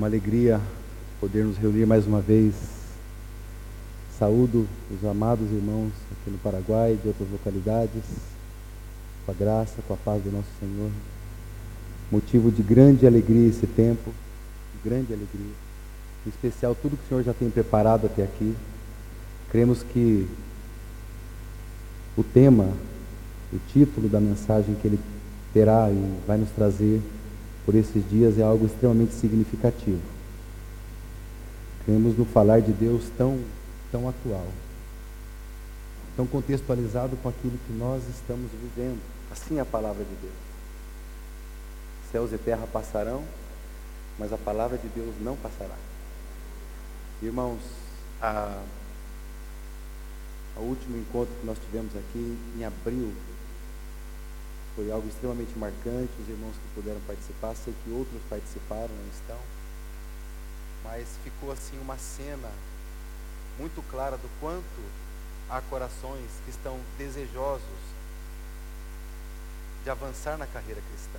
Uma alegria poder nos reunir mais uma vez. Saúdo os amados irmãos aqui no Paraguai, de outras localidades, com a graça, com a paz do nosso Senhor. Motivo de grande alegria esse tempo, de grande alegria. Em especial tudo que o Senhor já tem preparado até aqui. Cremos que o tema, o título da mensagem que Ele terá e vai nos trazer por esses dias é algo extremamente significativo. Queremos no falar de Deus tão, tão atual, tão contextualizado com aquilo que nós estamos vivendo. Assim é a palavra de Deus. Céus e terra passarão, mas a palavra de Deus não passará. Irmãos, a, o último encontro que nós tivemos aqui em abril foi algo extremamente marcante. Os irmãos que puderam participar, sei que outros participaram, não estão. Mas ficou assim uma cena muito clara do quanto há corações que estão desejosos de avançar na carreira cristã,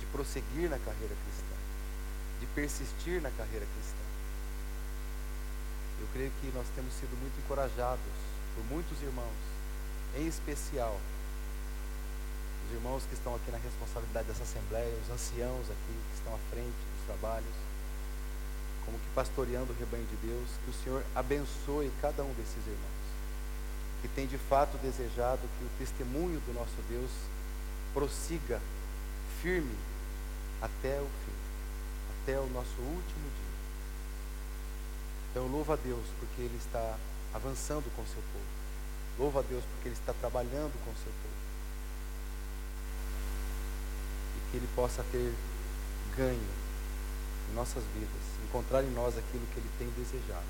de prosseguir na carreira cristã, de persistir na carreira cristã. Eu creio que nós temos sido muito encorajados por muitos irmãos, em especial os irmãos que estão aqui na responsabilidade dessa assembleia, os anciãos aqui que estão à frente dos trabalhos, como que pastoreando o rebanho de Deus, que o Senhor abençoe cada um desses irmãos, que tem de fato desejado que o testemunho do nosso Deus prossiga firme até o fim, até o nosso último dia. Então louva a Deus porque Ele está avançando com o seu povo. Louva a Deus porque Ele está trabalhando com o seu povo. Que Ele possa ter ganho em nossas vidas, encontrar em nós aquilo que Ele tem desejado.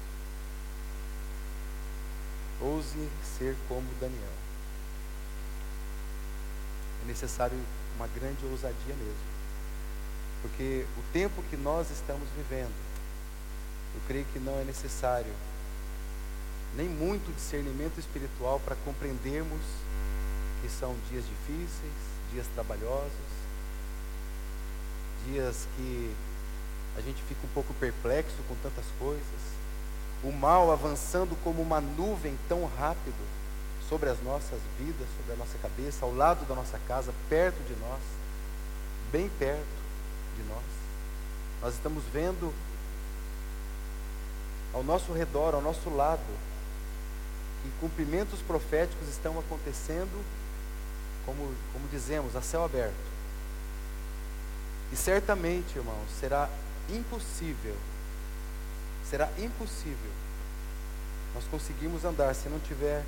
Ouse ser como Daniel. É necessário uma grande ousadia mesmo. Porque o tempo que nós estamos vivendo, eu creio que não é necessário nem muito discernimento espiritual para compreendermos que são dias difíceis, dias trabalhosos, dias que a gente fica um pouco perplexo com tantas coisas. O mal avançando como uma nuvem tão rápido sobre as nossas vidas, sobre a nossa cabeça, ao lado da nossa casa, perto de nós, bem perto de nós. Nós estamos vendo ao nosso redor, ao nosso lado, que cumprimentos proféticos estão acontecendo, como, como dizemos, a céu aberto. E certamente, irmãos, será impossível, será impossível nós conseguirmos andar se não tiver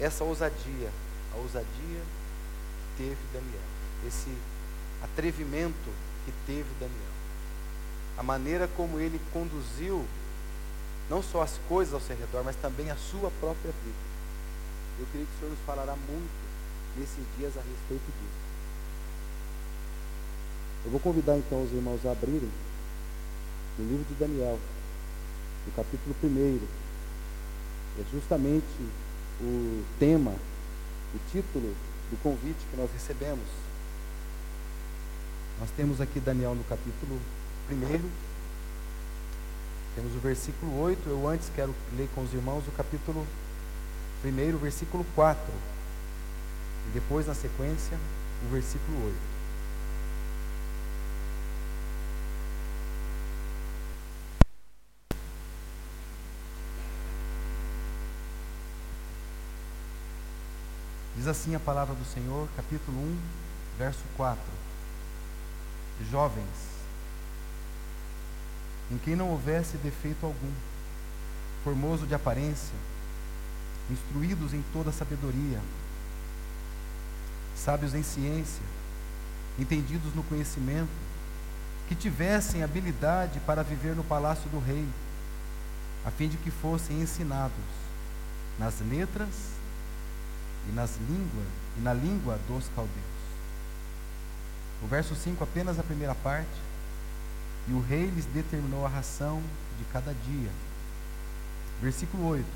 essa ousadia, a ousadia que teve Daniel, esse atrevimento que teve Daniel, a maneira como ele conduziu não só as coisas ao seu redor, mas também a sua própria vida. Eu creio que o Senhor nos falará muito nesses dias a respeito disso. Eu vou convidar então os irmãos a abrirem no livro de Daniel, no capítulo 1. É justamente o tema, o título do convite que nós recebemos. Nós temos aqui Daniel no capítulo 1. Temos o versículo 8. Eu antes quero ler com os irmãos o capítulo 1, versículo 4. E depois, na sequência, o versículo 8. Diz assim a palavra do Senhor, capítulo 1, verso 4. Jovens, em quem não houvesse defeito algum, formoso de aparência, instruídos em toda sabedoria, sábios em ciência, entendidos no conhecimento, que tivessem habilidade para viver no palácio do rei, a fim de que fossem ensinados nas letras e nas línguas e na língua dos caldeus. O verso 5, apenas a primeira parte. E o rei lhes determinou a ração de cada dia. Versículo 8.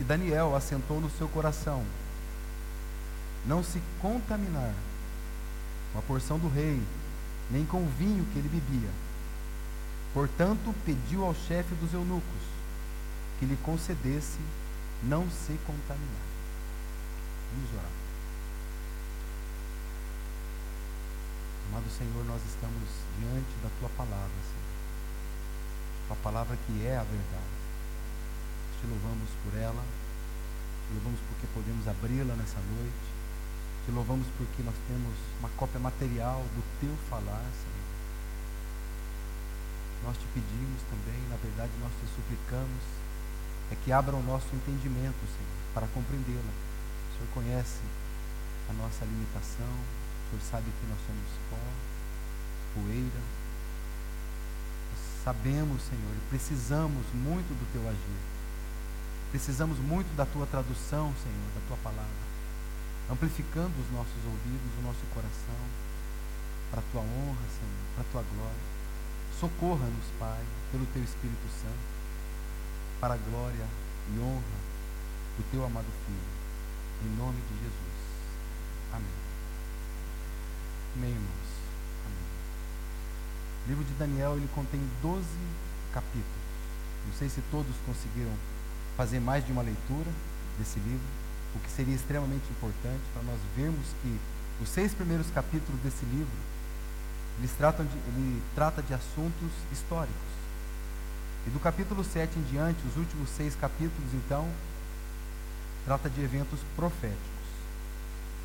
E Daniel assentou no seu coração não se contaminar uma porção do rei, nem com o vinho que ele bebia. Portanto, pediu ao chefe dos eunucos que lhe concedesse não se contaminar. Vamos orar. Amado Senhor, nós estamos diante da tua palavra, Senhor. A palavra que é a verdade. Te louvamos por ela, te louvamos porque podemos abri-la nessa noite, te louvamos porque nós temos uma cópia material do teu falar, Senhor. Nós te pedimos também, na verdade, nós te suplicamos, é que abra o nosso entendimento, Senhor, para compreendê-la. O Senhor conhece a nossa limitação, o Senhor sabe que nós somos pó, poeira. Sabemos, Senhor, e precisamos muito do teu agir. Precisamos muito da tua tradução, Senhor, da tua palavra amplificando os nossos ouvidos, o nosso coração, para a tua honra, Senhor, para a tua glória. Socorra-nos, Pai, pelo teu Espírito Santo, para a glória e honra do teu amado Filho, em nome de Jesus. Amém. Amém, irmãos. Amém. O livro de Daniel ele contém 12 capítulos. Não sei se todos conseguiram fazer mais de uma leitura desse livro o que seria extremamente importante para nós vermos que os seis primeiros capítulos desse livro, eles tratam de, ele trata de assuntos históricos. E do capítulo 7 em diante, os últimos seis capítulos, então, trata de eventos proféticos.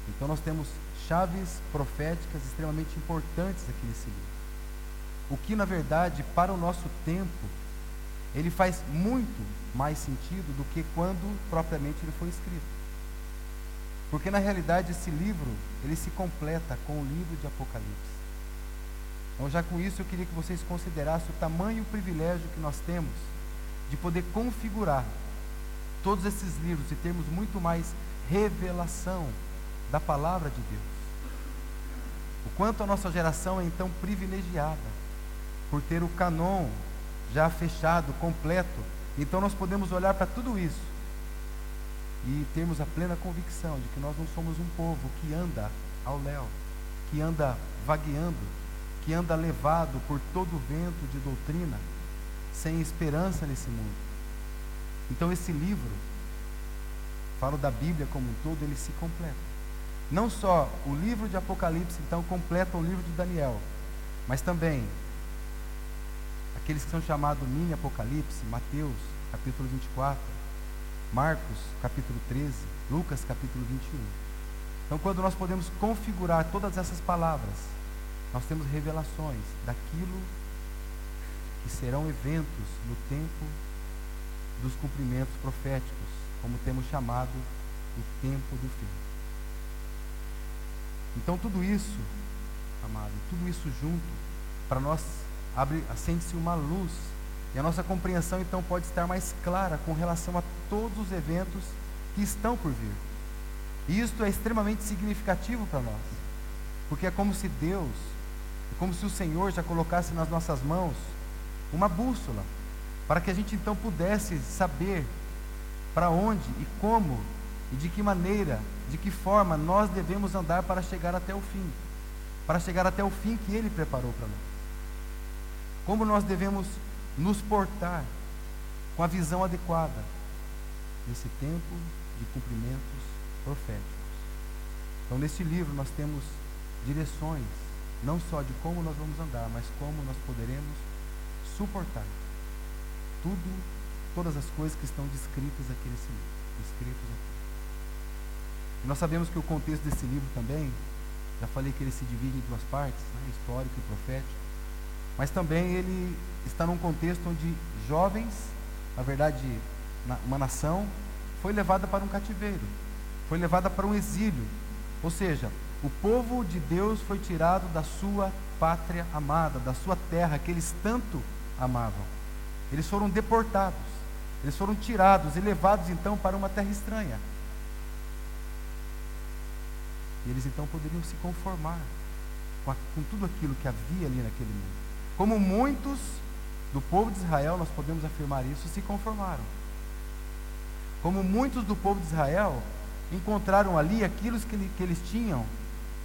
Então nós temos chaves proféticas extremamente importantes aqui nesse livro. O que, na verdade, para o nosso tempo, ele faz muito mais sentido do que quando propriamente ele foi escrito. Porque na realidade esse livro, ele se completa com o livro de Apocalipse. Então já com isso eu queria que vocês considerassem o tamanho e o privilégio que nós temos de poder configurar todos esses livros e termos muito mais revelação da palavra de Deus. O quanto a nossa geração é então privilegiada por ter o canon já fechado, completo. Então nós podemos olhar para tudo isso e termos a plena convicção de que nós não somos um povo que anda ao léu, que anda vagueando, que anda levado por todo o vento de doutrina, sem esperança nesse mundo. Então esse livro, falo da Bíblia como um todo, ele se completa. Não só o livro de Apocalipse, então, completa o livro de Daniel, mas também aqueles que são chamados mini Apocalipse, Mateus, capítulo 24, Marcos capítulo 13, Lucas capítulo 21. Então, quando nós podemos configurar todas essas palavras, nós temos revelações daquilo que serão eventos no tempo dos cumprimentos proféticos, como temos chamado o tempo do fim. Então, tudo isso, amado, tudo isso junto, para nós abre, acende-se uma luz e a nossa compreensão então pode estar mais clara com relação a todos os eventos que estão por vir. E isto é extremamente significativo para nós, porque é como se Deus, como se o Senhor já colocasse nas nossas mãos uma bússola, para que a gente então pudesse saber para onde e como e de que maneira, de que forma nós devemos andar para chegar até o fim, para chegar até o fim que Ele preparou para nós. Como nós devemos nos portar com a visão adequada nesse tempo de cumprimentos proféticos. Então, neste livro, nós temos direções, não só de como nós vamos andar, mas como nós poderemos suportar tudo, todas as coisas que estão descritas aqui nesse livro. Aqui. E nós sabemos que o contexto desse livro também, já falei que ele se divide em duas partes, né, histórico e profético. Mas também ele está num contexto onde jovens, na verdade, uma nação, foi levada para um cativeiro, foi levada para um exílio. Ou seja, o povo de Deus foi tirado da sua pátria amada, da sua terra que eles tanto amavam. Eles foram deportados, eles foram tirados e levados então para uma terra estranha. E eles então poderiam se conformar com, a, com tudo aquilo que havia ali naquele mundo. Como muitos do povo de Israel, nós podemos afirmar isso, se conformaram. Como muitos do povo de Israel encontraram ali aquilo que, que eles tinham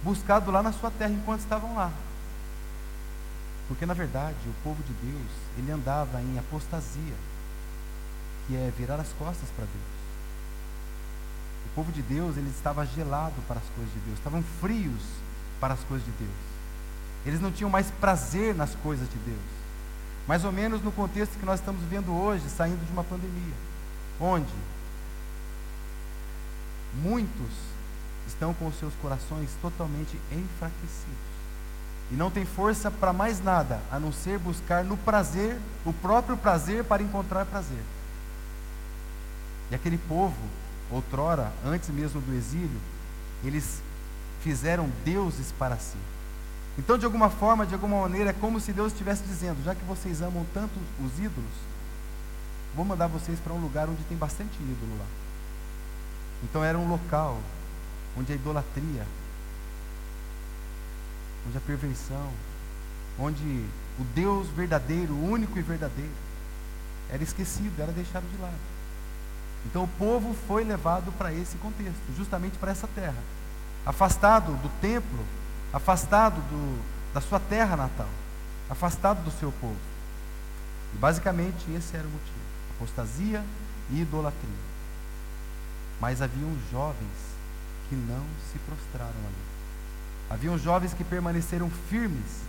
buscado lá na sua terra enquanto estavam lá. Porque na verdade o povo de Deus, ele andava em apostasia, que é virar as costas para Deus. O povo de Deus, ele estava gelado para as coisas de Deus, estavam frios para as coisas de Deus. Eles não tinham mais prazer nas coisas de Deus. Mais ou menos no contexto que nós estamos vendo hoje, saindo de uma pandemia, onde muitos estão com os seus corações totalmente enfraquecidos e não tem força para mais nada a não ser buscar no prazer, o próprio prazer para encontrar prazer. E aquele povo, outrora, antes mesmo do exílio, eles fizeram deuses para si. Então, de alguma forma, de alguma maneira, é como se Deus estivesse dizendo: já que vocês amam tanto os ídolos, vou mandar vocês para um lugar onde tem bastante ídolo lá. Então, era um local onde a idolatria, onde a perversão, onde o Deus verdadeiro, único e verdadeiro, era esquecido, era deixado de lado. Então, o povo foi levado para esse contexto, justamente para essa terra, afastado do templo afastado do, da sua terra natal, afastado do seu povo. E basicamente esse era o motivo: apostasia e idolatria. Mas haviam jovens que não se prostraram ali. Haviam jovens que permaneceram firmes.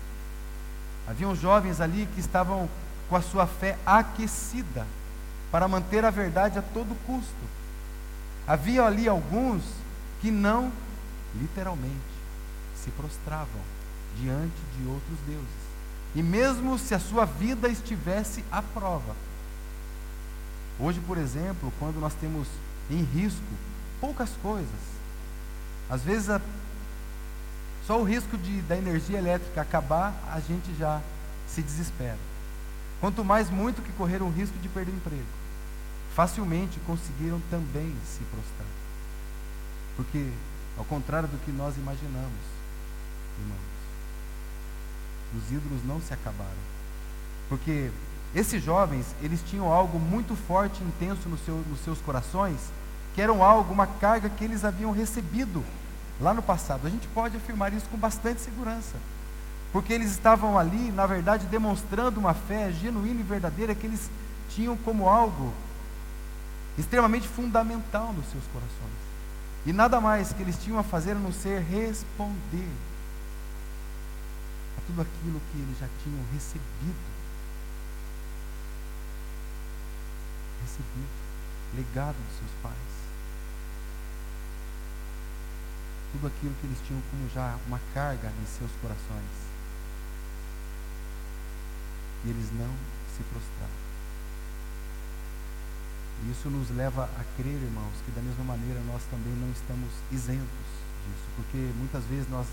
Haviam jovens ali que estavam com a sua fé aquecida para manter a verdade a todo custo. Havia ali alguns que não, literalmente, se prostravam diante de outros deuses. E mesmo se a sua vida estivesse à prova. Hoje, por exemplo, quando nós temos em risco poucas coisas, às vezes a, só o risco de, da energia elétrica acabar, a gente já se desespera. Quanto mais muito que correr o risco de perder o emprego. Facilmente conseguiram também se prostrar. Porque, ao contrário do que nós imaginamos, irmãos. Os ídolos não se acabaram. Porque esses jovens, eles tinham algo muito forte e intenso no seu, nos seus corações, que era algo, uma carga que eles haviam recebido lá no passado. A gente pode afirmar isso com bastante segurança. Porque eles estavam ali, na verdade, demonstrando uma fé genuína e verdadeira que eles tinham como algo extremamente fundamental nos seus corações. E nada mais que eles tinham a fazer a não ser responder tudo aquilo que eles já tinham recebido. Recebido, legado dos seus pais. Tudo aquilo que eles tinham como já uma carga em seus corações. E eles não se prostraram. E isso nos leva a crer, irmãos, que da mesma maneira nós também não estamos isentos disso, porque muitas vezes nós,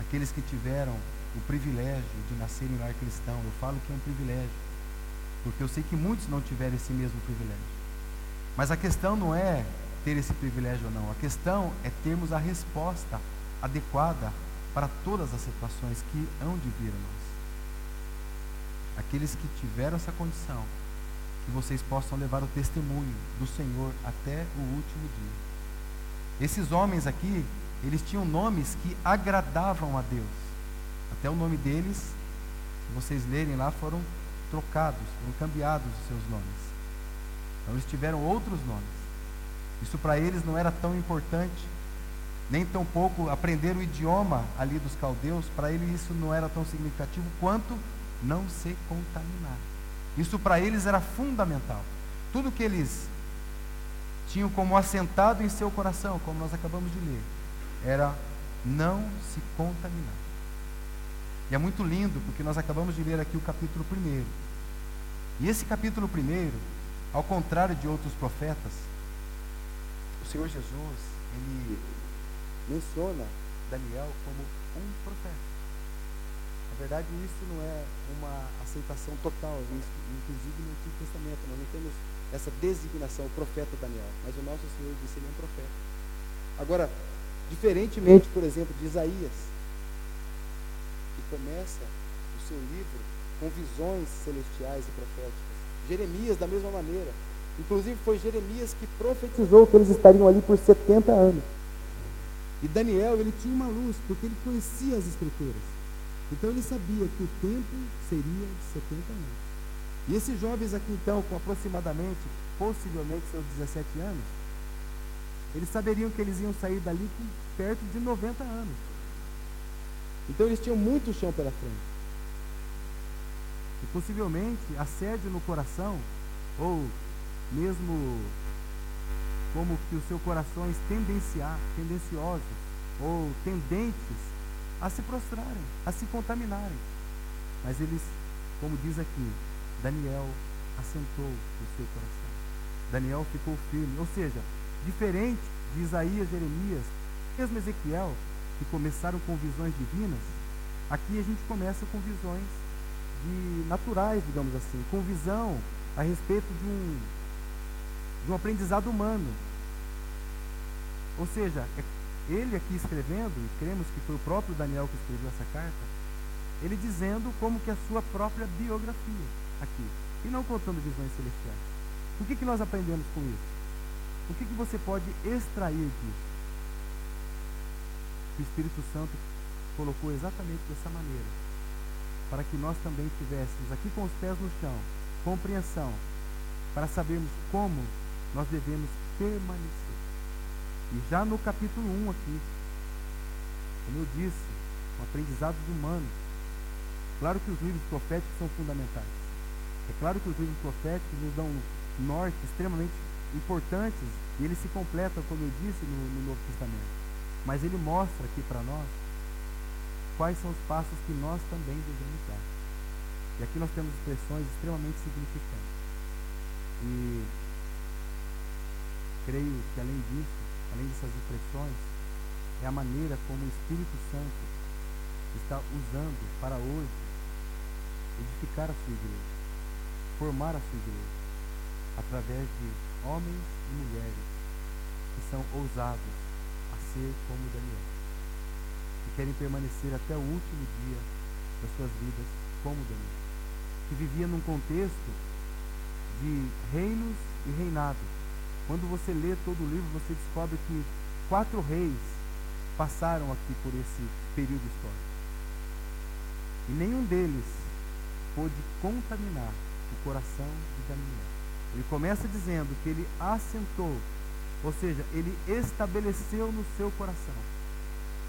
aqueles que tiveram o privilégio de nascer em lar cristão. Eu falo que é um privilégio, porque eu sei que muitos não tiveram esse mesmo privilégio. Mas a questão não é ter esse privilégio ou não, a questão é termos a resposta adequada para todas as situações que hão de vir a nós. Aqueles que tiveram essa condição, que vocês possam levar o testemunho do Senhor até o último dia. Esses homens aqui, eles tinham nomes que agradavam a Deus. Até o nome deles, se vocês lerem lá, foram trocados, foram cambiados os seus nomes. Então eles tiveram outros nomes. Isso para eles não era tão importante, nem tão pouco aprender o idioma ali dos caldeus, para eles isso não era tão significativo quanto não se contaminar. Isso para eles era fundamental. Tudo que eles tinham como assentado em seu coração, como nós acabamos de ler, era não se contaminar. E é muito lindo, porque nós acabamos de ler aqui o capítulo 1. E esse capítulo 1, ao contrário de outros profetas, o Senhor Jesus, ele menciona Daniel como um profeta. Na verdade, isso não é uma aceitação total, inclusive no Antigo Testamento. Nós não temos essa designação, o profeta Daniel. Mas o nosso Senhor disse ele é um profeta. Agora, diferentemente, por exemplo, de Isaías, começa o seu livro com visões celestiais e proféticas. Jeremias, da mesma maneira. Inclusive, foi Jeremias que profetizou que eles estariam ali por 70 anos. E Daniel, ele tinha uma luz, porque ele conhecia as escrituras. Então ele sabia que o tempo seria de 70 anos. E esses jovens aqui então, com aproximadamente, possivelmente seus 17 anos, eles saberiam que eles iam sair dali com perto de 90 anos. Então eles tinham muito chão pela frente. E possivelmente assédio no coração, ou mesmo como que os seus corações tendenciosos ou tendentes a se prostrarem, a se contaminarem. Mas eles, como diz aqui, Daniel assentou o seu coração. Daniel ficou firme. Ou seja, diferente de Isaías, Jeremias, mesmo Ezequiel, que começaram com visões divinas, aqui a gente começa com visões de naturais, digamos assim, com visão a respeito de um, de um aprendizado humano. Ou seja, é ele aqui escrevendo, e cremos que foi o próprio Daniel que escreveu essa carta, ele dizendo como que a sua própria biografia aqui, e não contando visões celestiais. O que, que nós aprendemos com isso? O que, que você pode extrair disso? O Espírito Santo colocou exatamente dessa maneira, para que nós também tivéssemos aqui com os pés no chão, compreensão, para sabermos como nós devemos permanecer. E já no capítulo 1 aqui, como eu disse, um aprendizado humano. Claro que os livros proféticos são fundamentais. É claro que os livros proféticos nos dão norte extremamente importantes e eles se completam, como eu disse, no, no Novo Testamento. Mas ele mostra aqui para nós quais são os passos que nós também devemos dar. E aqui nós temos expressões extremamente significantes. E creio que além disso, além dessas expressões, é a maneira como o Espírito Santo está usando para hoje edificar a sua igreja, formar a sua igreja, através de homens e mulheres que são ousados a ser como Daniel, que querem permanecer até o último dia das suas vidas como Daniel, que vivia num contexto de reinos e reinados quando você lê todo o livro, você descobre que quatro reis passaram aqui por esse período histórico. E nenhum deles pôde contaminar o coração de Daniel. Ele começa dizendo que ele assentou, ou seja, ele estabeleceu no seu coração.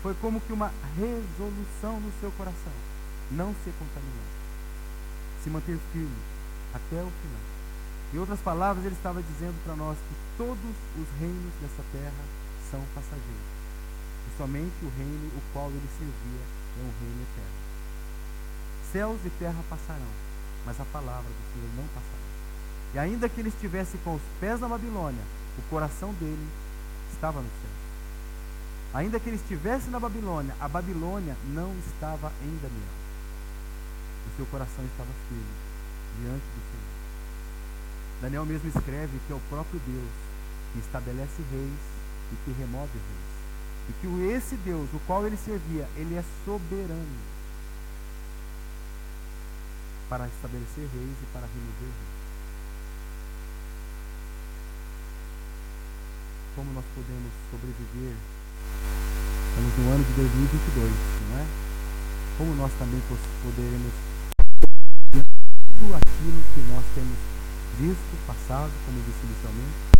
Foi como que uma resolução no seu coração. Não ser contaminado. Se manter firme até o final. Em outras palavras, ele estava dizendo para nós que todos os reinos dessa terra são passageiros. E somente o reino o qual ele servia é um reino eterno. Céus e terra passarão, mas a palavra do Senhor não passará. E ainda que ele estivesse com os pés na Babilônia, o coração dele estava no céu. Ainda que ele estivesse na Babilônia, a Babilônia não estava em Daniel. O seu coração estava firme diante do Senhor. Daniel mesmo escreve que é o próprio Deus que estabelece reis e que remove reis. E que esse Deus, o qual ele servia, ele é soberano para estabelecer reis e para remover reis. Como nós podemos sobreviver? Estamos no ano de 2022, não é? Como nós também poderemos tudo aquilo que nós temos visto, passado, como disse inicialmente.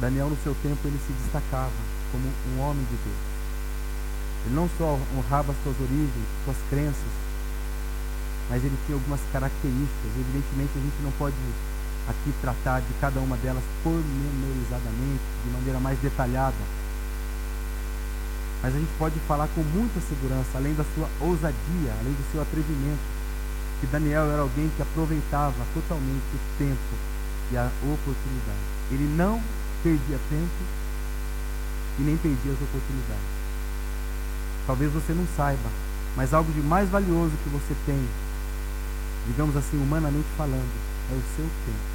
Daniel, no seu tempo, ele se destacava como um homem de Deus. Ele não só honrava suas origens, suas crenças, mas ele tinha algumas características. Evidentemente, a gente não pode aqui tratar de cada uma delas pormenorizadamente, de maneira mais detalhada. Mas a gente pode falar com muita segurança, além da sua ousadia, além do seu atrevimento, que Daniel era alguém que aproveitava totalmente o tempo e a oportunidade. Ele não perdia tempo e nem perdia as oportunidades. Talvez você não saiba, mas algo de mais valioso que você tem, digamos assim, humanamente falando, é o seu tempo.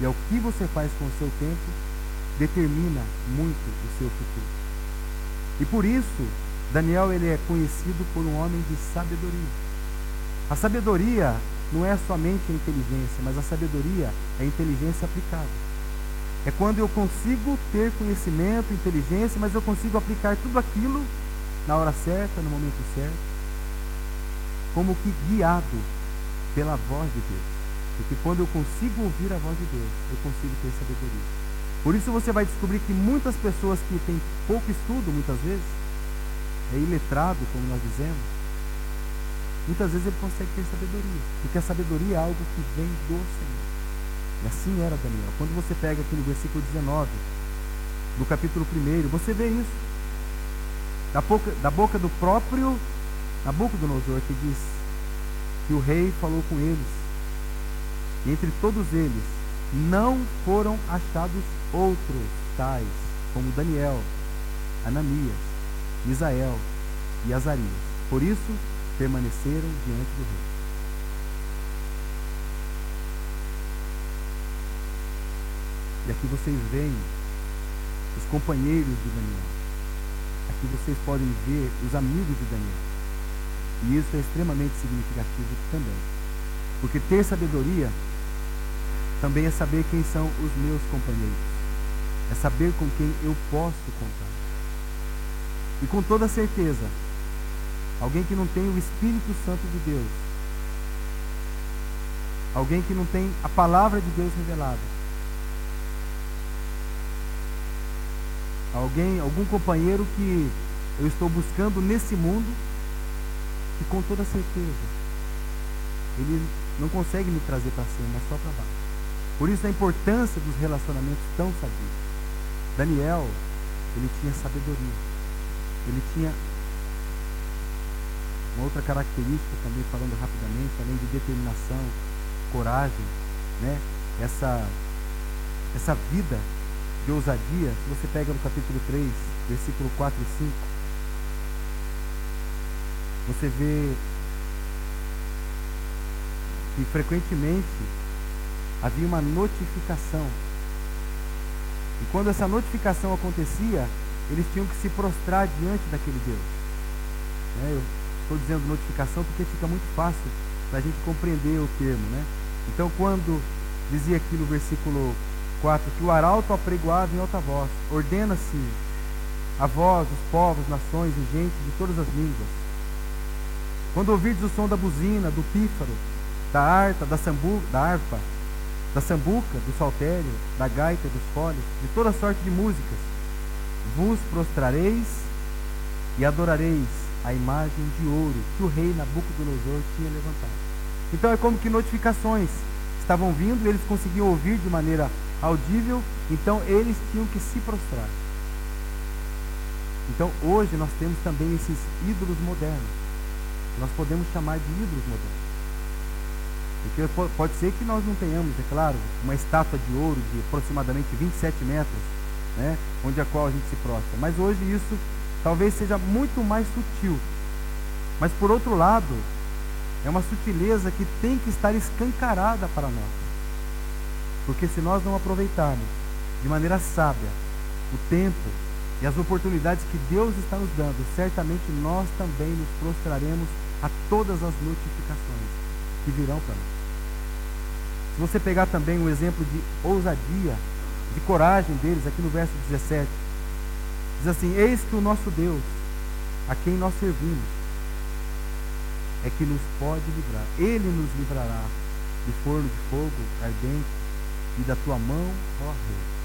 E é o que você faz com o seu tempo determina muito o seu futuro. E por isso, Daniel ele é conhecido por um homem de sabedoria. A sabedoria não é somente a inteligência, mas a sabedoria é a inteligência aplicada. É quando eu consigo ter conhecimento, inteligência, mas eu consigo aplicar tudo aquilo na hora certa, no momento certo, como que guiado pela voz de Deus. Porque quando eu consigo ouvir a voz de Deus, eu consigo ter sabedoria. Por isso você vai descobrir que muitas pessoas que têm pouco estudo, muitas vezes, é iletrado, como nós dizemos, muitas vezes ele consegue ter sabedoria. Porque a sabedoria é algo que vem do Senhor. E assim era Daniel. Quando você pega aqui no versículo 19, do capítulo 1, você vê isso. Da boca, da boca do próprio Nabucodonosor, que diz que o rei falou com eles. E entre todos eles não foram achados outros tais como Daniel, Ananias, Misael e Azarias. Por isso permaneceram diante do rei. E aqui vocês veem os companheiros de Daniel. Aqui vocês podem ver os amigos de Daniel. E isso é extremamente significativo também. Porque ter sabedoria também é saber quem são os meus companheiros. É saber com quem eu posso contar. E com toda certeza, alguém que não tem o Espírito Santo de Deus, alguém que não tem a palavra de Deus revelada, Alguém, algum companheiro que eu estou buscando nesse mundo e com toda certeza ele não consegue me trazer para cima, mas só para baixo. Por isso a importância dos relacionamentos tão sadios. Daniel, ele tinha sabedoria. Ele tinha uma outra característica também falando rapidamente, além de determinação, coragem, né? Essa essa vida de ousadia, se você pega no capítulo 3, versículo 4 e 5, você vê que frequentemente havia uma notificação. E quando essa notificação acontecia, eles tinham que se prostrar diante daquele Deus. É, eu estou dizendo notificação porque fica muito fácil para a gente compreender o termo. Né? Então, quando dizia aqui no versículo 4. Que o arauto apregoava em alta voz. Ordena-se a vós, os povos, nações e gente de todas as línguas. Quando ouvirdes o som da buzina, do pífaro, da harta, da, sambu, da harpa, da sambuca, do saltério, da gaita dos foles, de toda sorte de músicas, vos prostrareis e adorareis a imagem de ouro que o rei Nabucodonosor tinha levantado. Então é como que notificações estavam vindo eles conseguiam ouvir de maneira audível, então eles tinham que se prostrar. Então hoje nós temos também esses ídolos modernos. Nós podemos chamar de ídolos modernos. Porque pode ser que nós não tenhamos, é claro, uma estátua de ouro de aproximadamente 27 metros, né, onde a qual a gente se prostra. Mas hoje isso talvez seja muito mais sutil. Mas por outro lado, é uma sutileza que tem que estar escancarada para nós. Porque se nós não aproveitarmos de maneira sábia o tempo e as oportunidades que Deus está nos dando, certamente nós também nos prostraremos a todas as notificações que virão para nós. Se você pegar também um exemplo de ousadia, de coragem deles, aqui no verso 17, diz assim: Eis que o nosso Deus, a quem nós servimos, é que nos pode livrar. Ele nos livrará de forno de fogo ardente e da tua mão, ó Rei.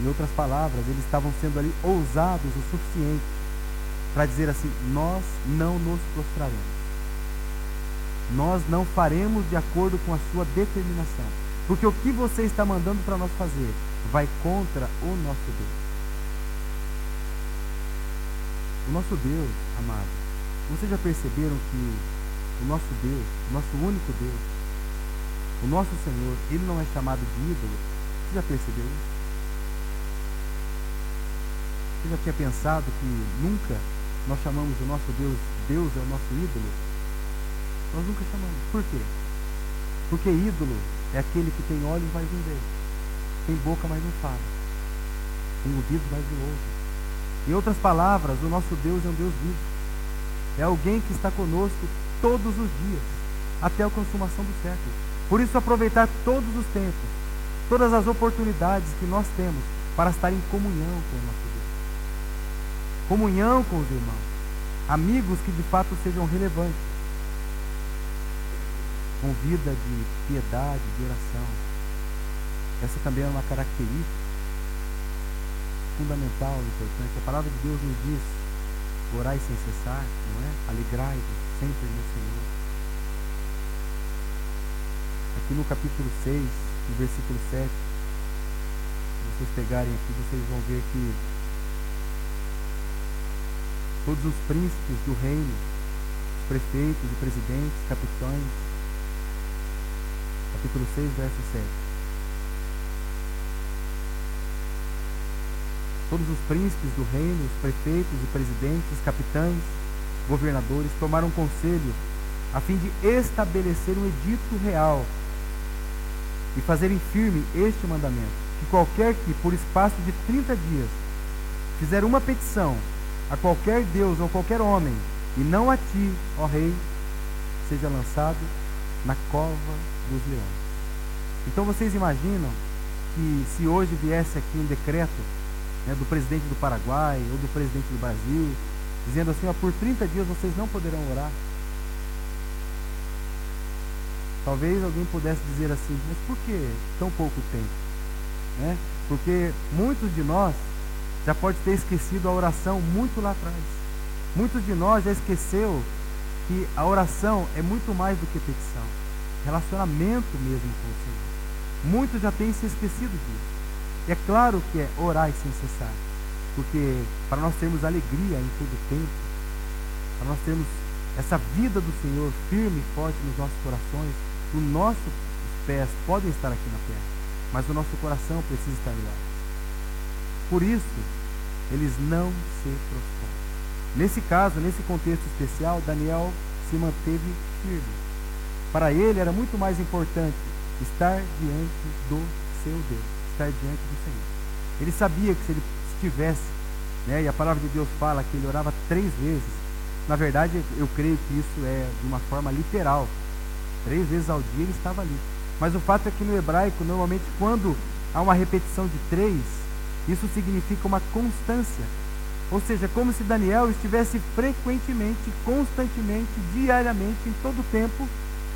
Em outras palavras, eles estavam sendo ali ousados o suficiente para dizer assim: Nós não nos prostraremos. Nós não faremos de acordo com a sua determinação. Porque o que você está mandando para nós fazer vai contra o nosso Deus. O nosso Deus, amado, vocês já perceberam que o nosso Deus, o nosso único Deus, o nosso Senhor, ele não é chamado de ídolo. Você já percebeu isso? Você já tinha pensado que nunca nós chamamos o nosso Deus, Deus é o nosso ídolo? Nós nunca chamamos. Por quê? Porque ídolo é aquele que tem olhos, mas não vê. Tem boca, mas não fala. Tem ouvidos, mas não ouve. Em outras palavras, o nosso Deus é um Deus vivo. É alguém que está conosco todos os dias, até a consumação do século. Por isso, aproveitar todos os tempos todas as oportunidades que nós temos para estar em comunhão com o nosso Deus. Comunhão com os irmãos. Amigos que de fato sejam relevantes. Com vida de piedade, de oração. Essa também é uma característica fundamental, importante. A palavra de Deus nos diz: orai sem cessar, não é? Alegrai-vos sempre no Senhor. Aqui no capítulo 6, no versículo 7, se vocês pegarem aqui, vocês vão ver que todos os príncipes do reino, os prefeitos presidentes, capitães, capítulo 6, verso 7. Todos os príncipes do reino, os prefeitos e presidentes, capitães, governadores tomaram conselho a fim de estabelecer um edito real e fazerem firme este mandamento: que qualquer que, por espaço de 30 dias, fizer uma petição a qualquer Deus ou qualquer homem, e não a ti, ó Rei, seja lançado na cova dos leões. Então vocês imaginam que se hoje viesse aqui um decreto né, do presidente do Paraguai ou do presidente do Brasil, dizendo assim: ó, por 30 dias vocês não poderão orar. Talvez alguém pudesse dizer assim, mas por que tão pouco tempo? Né? Porque muitos de nós já pode ter esquecido a oração muito lá atrás. Muitos de nós já esqueceu que a oração é muito mais do que petição. Relacionamento mesmo com o Senhor. Muitos já têm se esquecido disso. E é claro que é orar sem cessar. Porque para nós termos alegria em todo o tempo, para nós termos essa vida do Senhor firme e forte nos nossos corações, os nossos pés podem estar aqui na terra, mas o nosso coração precisa estar lá. Por isso, eles não se prostram. Nesse caso, nesse contexto especial, Daniel se manteve firme. Para ele era muito mais importante estar diante do seu Deus, estar diante do Senhor. Ele sabia que se ele estivesse, né, e a palavra de Deus fala que ele orava três vezes. Na verdade, eu creio que isso é de uma forma literal. Três vezes ao dia ele estava ali. Mas o fato é que no hebraico, normalmente, quando há uma repetição de três, isso significa uma constância. Ou seja, como se Daniel estivesse frequentemente, constantemente, diariamente, em todo o tempo,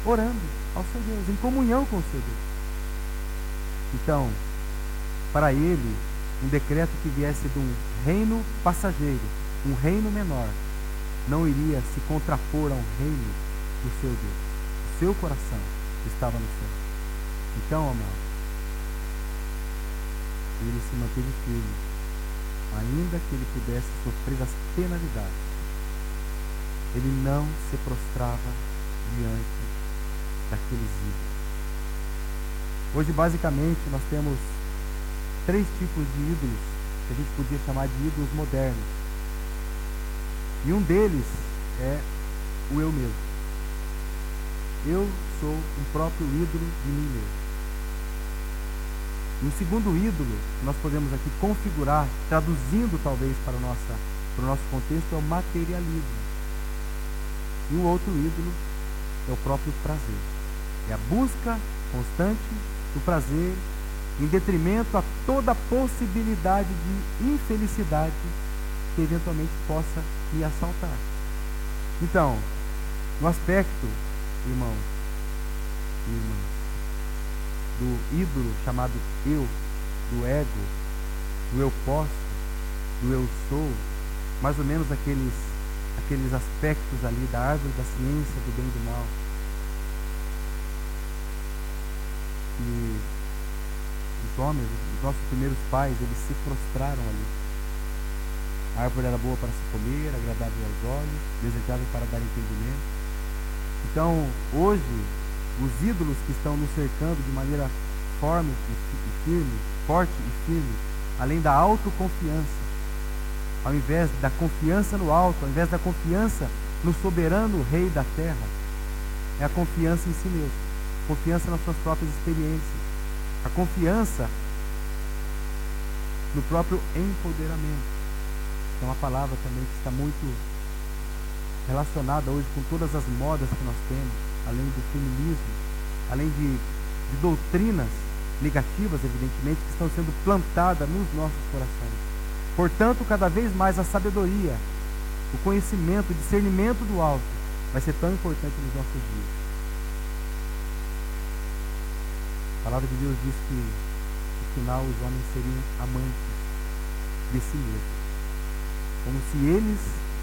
orando ao seu Deus, em comunhão com o seu Deus. Então, para ele, um decreto que viesse de um reino passageiro, um reino menor, não iria se contrapor a um reino do seu Deus. O seu coração estava no céu. Então, amado, ele se manteve firme, ainda que ele pudesse sofrer as penalidades. Ele não se prostrava diante daqueles ídolos. Hoje, basicamente, nós temos três tipos de ídolos que a gente podia chamar de ídolos modernos. E um deles é o eu mesmo. Eu sou um próprio ídolo de mim mesmo. O segundo ídolo que nós podemos aqui configurar, traduzindo talvez para o, nossa, para o nosso contexto, é o materialismo. E o outro ídolo é o próprio prazer. É a busca constante do prazer em detrimento a toda possibilidade de infelicidade que eventualmente possa me assaltar. Então, no aspecto, irmãos e irmãs, do ídolo chamado eu, do ego, do eu posso, do eu sou, mais ou menos aqueles, aqueles aspectos ali da árvore da ciência do bem e do mal. E os homens, os nossos primeiros pais, eles se prostraram ali. A árvore era boa para se comer, agradável aos olhos, desejável para dar entendimento. Então, hoje, os ídolos que estão nos cercando de maneira forte e firme, forte e firme, além da autoconfiança, ao invés da confiança no alto, ao invés da confiança no soberano rei da terra, é a confiança em si mesmo, confiança nas suas próprias experiências, a confiança no próprio empoderamento. É uma palavra também que está muito relacionada hoje com todas as modas que nós temos, além do feminismo, além de, de doutrinas negativas, evidentemente, que estão sendo plantadas nos nossos corações. Portanto, cada vez mais a sabedoria, o conhecimento, o discernimento do alto vai ser tão importante nos nossos dias. A palavra de Deus diz que no final os homens seriam amantes de si mesmos. Como se eles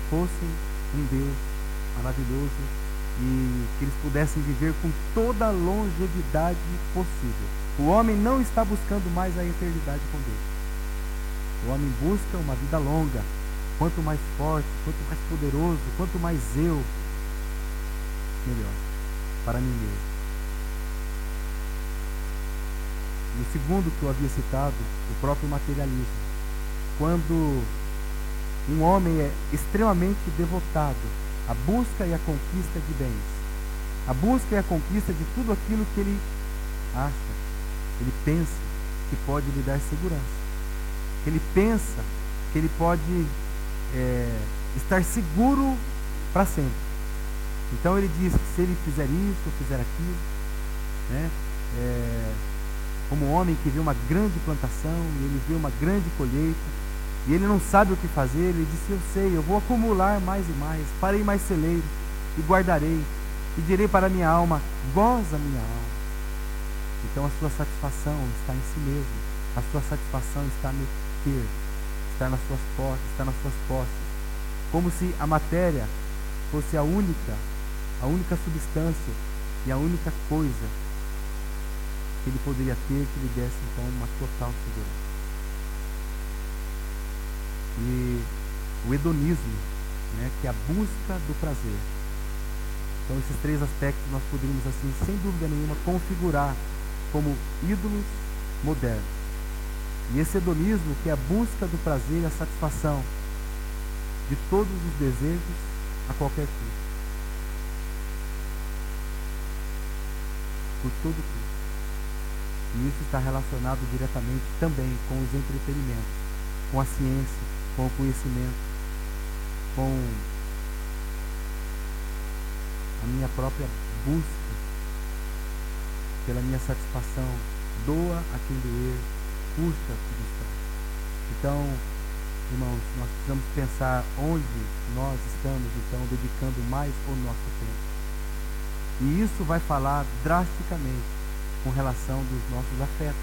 fossem um Deus maravilhoso e que eles pudessem viver com toda a longevidade possível. O homem não está buscando mais a eternidade com Deus. O homem busca uma vida longa. Quanto mais forte, quanto mais poderoso, quanto mais eu, melhor para mim mesmo. E o segundo que eu havia citado, o próprio materialismo. Quando um homem é extremamente devotado à busca e à conquista de bens, a busca e a conquista de tudo aquilo que ele acha, ele pensa que pode lhe dar segurança, que ele pensa que ele pode é, estar seguro para sempre. Então ele diz que se ele fizer isso ou fizer aquilo, né, é, como um homem que vê uma grande plantação e ele vê uma grande colheita e ele não sabe o que fazer, ele disse: Eu sei, eu vou acumular mais e mais, farei mais celeiro e guardarei e direi para a minha alma: Goza minha alma. Então a sua satisfação está em si mesmo, a sua satisfação está no ter, está nas suas posses, está nas suas posses, como se a matéria fosse a única, a única substância e a única coisa que ele poderia ter que lhe desse então uma total segurança. E o hedonismo, né, que é a busca do prazer. Então esses três aspectos nós poderíamos assim, sem dúvida nenhuma, configurar como ídolos modernos. E esse hedonismo, que é a busca do prazer e a satisfação de todos os desejos a qualquer custo. Por todo. E isso está relacionado diretamente também com os entretenimentos, com a ciência, com o conhecimento, com a minha própria busca pela minha satisfação. Doa a quem doer, custa a quem está. Então, irmãos, nós precisamos pensar onde nós estamos, então, dedicando mais o nosso tempo. E isso vai falar drasticamente com relação dos nossos afetos.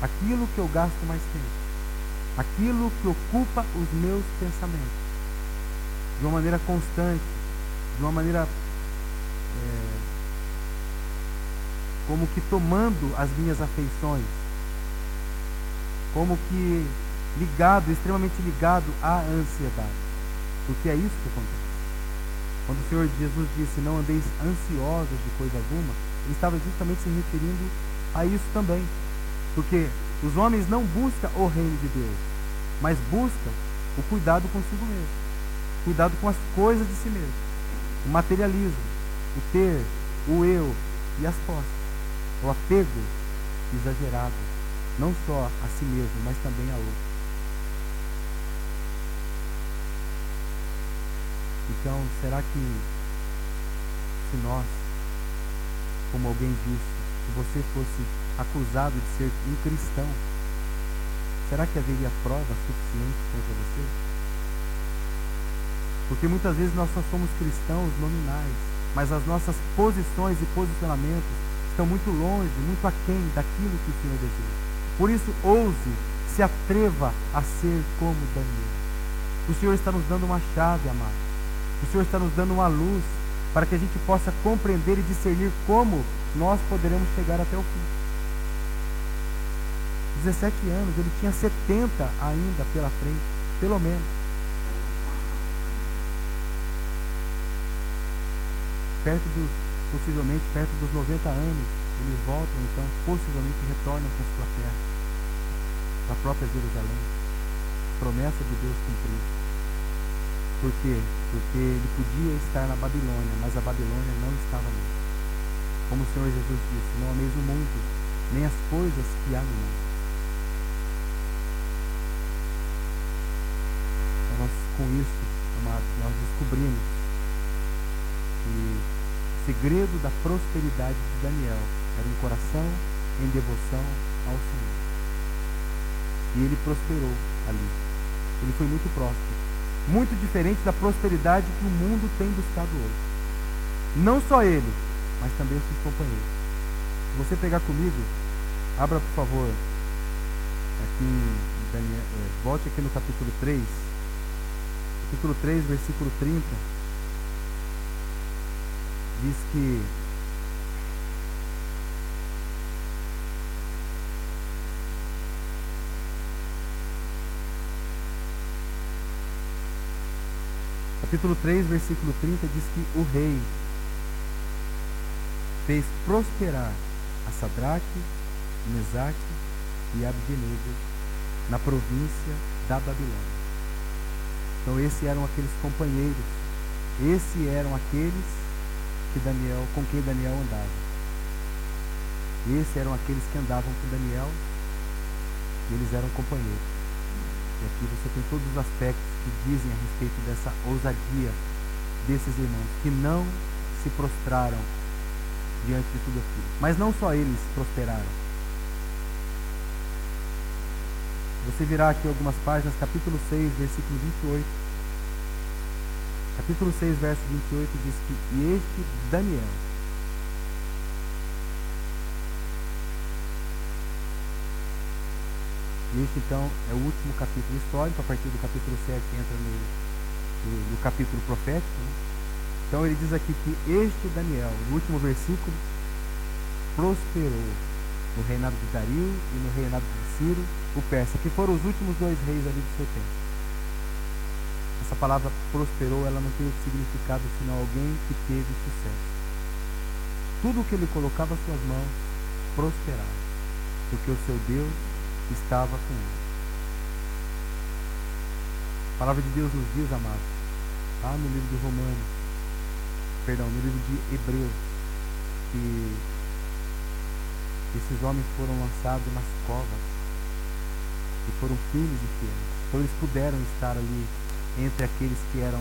Aquilo que eu gasto mais tempo. Aquilo que ocupa os meus pensamentos. De uma maneira constante. De uma maneira. É, como que tomando as minhas afeições. Como que ligado, extremamente ligado à ansiedade. Porque é isso que acontece. Quando o Senhor Jesus disse: Não andeis ansiosos de coisa alguma, ele estava justamente se referindo a isso também. Porque os homens não buscam o reino de Deus, mas buscam o cuidado consigo mesmo. Cuidado com as coisas de si mesmo. O materialismo, o ter, o eu e as posses. O apego exagerado, não só a si mesmo, mas também a outros. Então, será que se nós como alguém disse, se você fosse acusado de ser um cristão, será que haveria prova suficiente contra você? Porque muitas vezes nós só somos cristãos nominais, mas as nossas posições e posicionamentos estão muito longe, muito aquém daquilo que o Senhor deseja. Por isso, ouse, se atreva a ser como Daniel. O Senhor está nos dando uma chave, amado. O Senhor está nos dando uma luz para que a gente possa compreender e discernir como nós poderemos chegar até o fim. 17 anos, ele tinha 70 ainda pela frente, pelo menos. Perto dos, possivelmente perto dos 90 anos, eles voltam, então, possivelmente retornam com sua terra, para a própria Jerusalém. Promessa de Deus cumprida. Por quê? Porque ele podia estar na Babilônia, mas a Babilônia não estava nele. Como o Senhor Jesus disse, não há mesmo mundo, nem as coisas que há no mundo. Então, nós, com isso, amados, nós descobrimos que o segredo da prosperidade de Daniel era um coração em devoção ao Senhor. E ele prosperou ali. Ele foi muito próspero. Muito diferente da prosperidade que o mundo tem buscado hoje. Não só ele, mas também os seus companheiros. Se você pegar comigo, abra por favor, aqui Daniel, é, volte aqui no capítulo 3. Capítulo 3, versículo 30. Diz que capítulo 3, versículo 30 diz que o rei fez prosperar a Sadraque, Mesaque e Abdenego na província da Babilônia. Então esses eram aqueles companheiros, esses eram aqueles que Daniel, com quem Daniel andava. Esses eram aqueles que andavam com Daniel, e eles eram companheiros. E aqui você tem todos os aspectos que dizem a respeito dessa ousadia desses irmãos, que não se prostraram diante de tudo aquilo. Mas não só eles prosperaram. Você virá aqui algumas páginas, capítulo 6, versículo 28. Capítulo 6, verso 28 diz que e este Daniel Este, então, é o último capítulo histórico, a partir do capítulo 7 entra no, no, no capítulo profético. Né? Então, ele diz aqui que este Daniel, no último versículo, prosperou no reinado de Dario e no reinado de Ciro, o persa, que foram os últimos dois reis ali do seu tempo. Essa palavra prosperou, ela não tem outro significado senão alguém que teve sucesso. Tudo o que ele colocava às suas mãos prosperava, porque o seu Deus estava com ele. A palavra de Deus nos diz, amados, lá no livro de Romanos, perdão, no livro de Hebreus, que esses homens foram lançados nas covas e foram firmes e fiéis. Então eles puderam estar ali entre aqueles que eram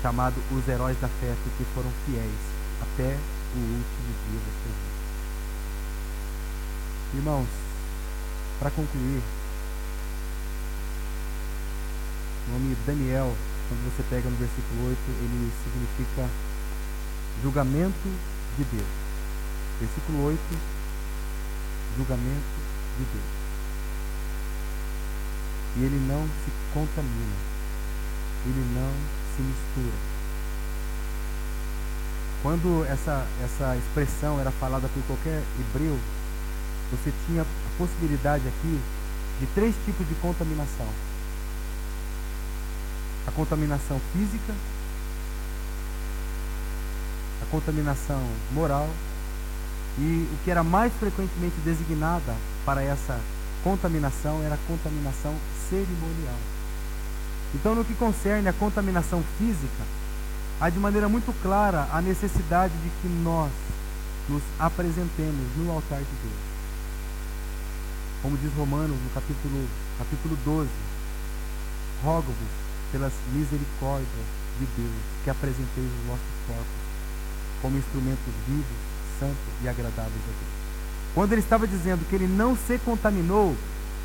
chamados os heróis da fé, porque foram fiéis até o último dia da sua vida. Irmãos, para concluir, o nome Daniel, quando você pega no versículo 8, ele significa julgamento de Deus. Versículo 8, julgamento de Deus. E ele não se contamina, ele não se mistura. Quando essa, essa expressão era falada por qualquer hebreu, você tinha possibilidade aqui de três tipos de contaminação: a contaminação física, a contaminação moral e o que era mais frequentemente designada para essa contaminação era a contaminação cerimonial. Então, no que concerne a contaminação física, há de maneira muito clara a necessidade de que nós nos apresentemos no altar de Deus como diz Romanos no capítulo, capítulo 12, rogo-vos pelas misericórdias de Deus que apresenteis os vossos corpos como instrumentos vivos, santos e agradáveis a Deus. Quando ele estava dizendo que ele não se contaminou,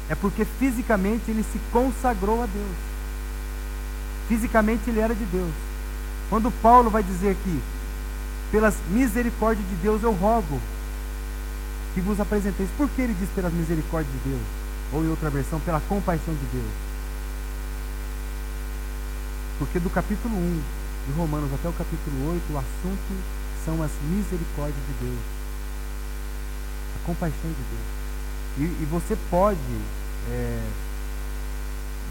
é porque fisicamente ele se consagrou a Deus. Fisicamente ele era de Deus. Quando Paulo vai dizer aqui, pelas misericórdias de Deus eu rogo que vos apresenteis. Por que ele diz pelas misericórdias de Deus? Ou em outra versão, pela compaixão de Deus. Porque do capítulo 1 de Romanos até o capítulo 8, o assunto são as misericórdias de Deus. A compaixão de Deus. E, e você pode, é,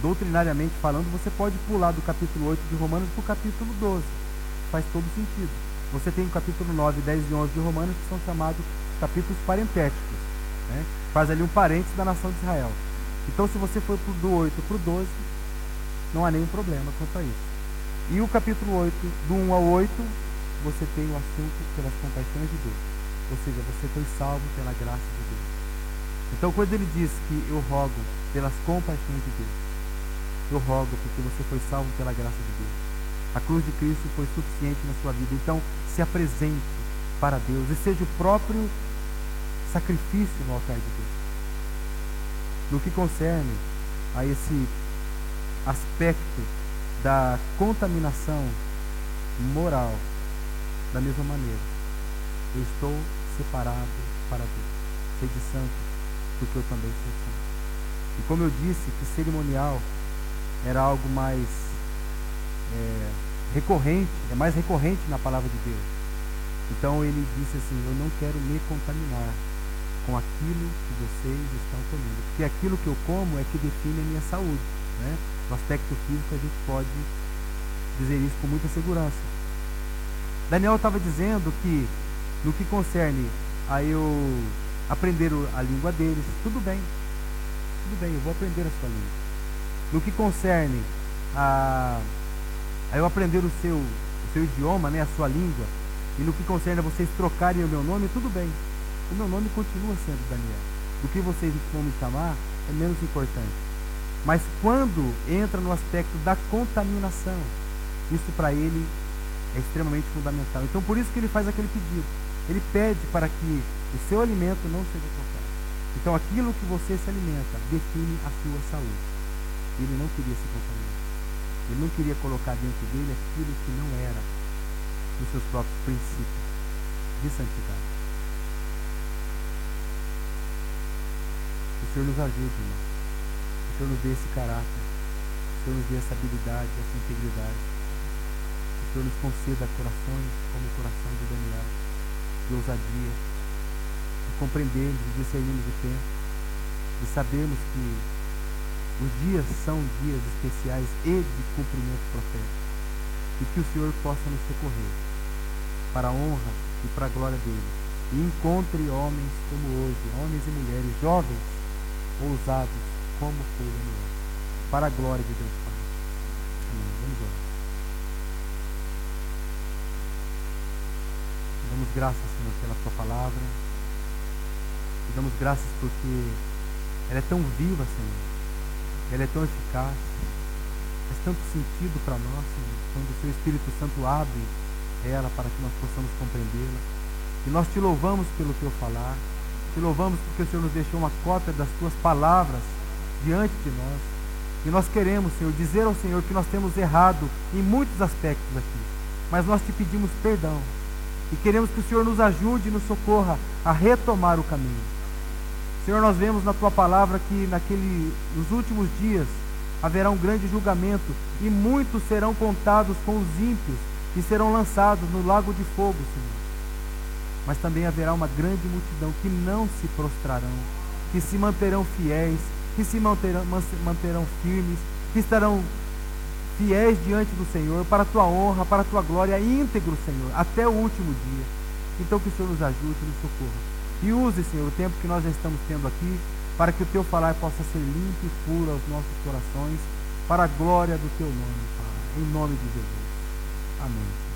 doutrinariamente falando, você pode pular do capítulo 8 de Romanos para o capítulo 12. Faz todo sentido. Você tem o capítulo 9, 10 e 11 de Romanos que são chamados capítulos parentéticos. Né? Faz ali um parênteses da nação de Israel. Então, se você for do 8 para o 12, não há nenhum problema quanto a isso. E o capítulo 8, do 1 ao 8, você tem o assunto pelas compaixões de Deus. Ou seja, você foi salvo pela graça de Deus. Então, quando ele diz que eu rogo pelas compaixões de Deus, eu rogo porque você foi salvo pela graça de Deus. A cruz de Cristo foi suficiente na sua vida. Então, se apresente para Deus e seja o próprio sacrifício no altar de Deus. No que concerne a esse aspecto da contaminação moral, da mesma maneira, eu estou separado para Deus. Sede santo, porque eu também sou santo. E como eu disse que cerimonial era algo mais é, recorrente, é mais recorrente na palavra de Deus. Então ele disse assim: Eu não quero me contaminar com aquilo que vocês estão comendo. Porque aquilo que eu como é que define a minha saúde. Né? No aspecto físico, a gente pode dizer isso com muita segurança. Daniel estava dizendo que, no que concerne a eu aprender a língua deles, tudo bem, tudo bem, eu vou aprender a sua língua. No que concerne a, a eu aprender o seu, o seu idioma, né, a sua língua, e no que concerne a vocês trocarem o meu nome, tudo bem. O meu nome continua sendo Daniel. Do que vocês vão me chamar é menos importante. Mas quando entra no aspecto da contaminação, isso para ele é extremamente fundamental. Então por isso que ele faz aquele pedido. Ele pede para que o seu alimento não seja tocado. Então aquilo que você se alimenta define a sua saúde. Ele não queria se contaminar. Ele não queria colocar dentro dele aquilo que não era dos seus próprios princípios de santidade. O Senhor nos ajude, irmão. O Senhor nos dê esse caráter. O Senhor nos dê essa habilidade, essa integridade. O Senhor nos conceda corações como o coração de Daniel, de ousadia, compreendemos e discernimos o tempo, de sabermos que os dias são dias especiais e de cumprimento profético. E que o Senhor possa nos socorrer para a honra e para a glória dele. E encontre homens como hoje, homens e mulheres jovens, ousados, como foi Daniel, para a glória de Deus Pai. Amém. Vamos orar. Damos graças, Senhor, pela tua palavra. Te damos graças porque ela é tão viva, Senhor. Ela é tão eficaz. Faz tanto sentido para nós, Senhor, quando o Seu Espírito Santo abre ela para que nós possamos compreendê-la. E nós te louvamos pelo teu falar. Te louvamos porque o Senhor nos deixou uma cópia das tuas palavras diante de nós. E nós queremos, Senhor, dizer ao Senhor que nós temos errado em muitos aspectos aqui. Mas nós te pedimos perdão. E queremos que o Senhor nos ajude e nos socorra a retomar o caminho. Senhor, nós vemos na tua palavra que naquele, nos últimos dias haverá um grande julgamento e muitos serão contados com os ímpios e serão lançados no lago de fogo, Senhor. Mas também haverá uma grande multidão que não se prostrarão, que se manterão fiéis, que se manterão, manterão firmes, que estarão fiéis diante do Senhor, para a tua honra, para a tua glória, íntegro, Senhor, até o último dia. Então que o Senhor nos ajude e nos socorra. E use, Senhor, o tempo que nós já estamos tendo aqui, para que o teu falar possa ser limpo e puro aos nossos corações, para a glória do teu nome, Pai. Em nome de Jesus. Amém.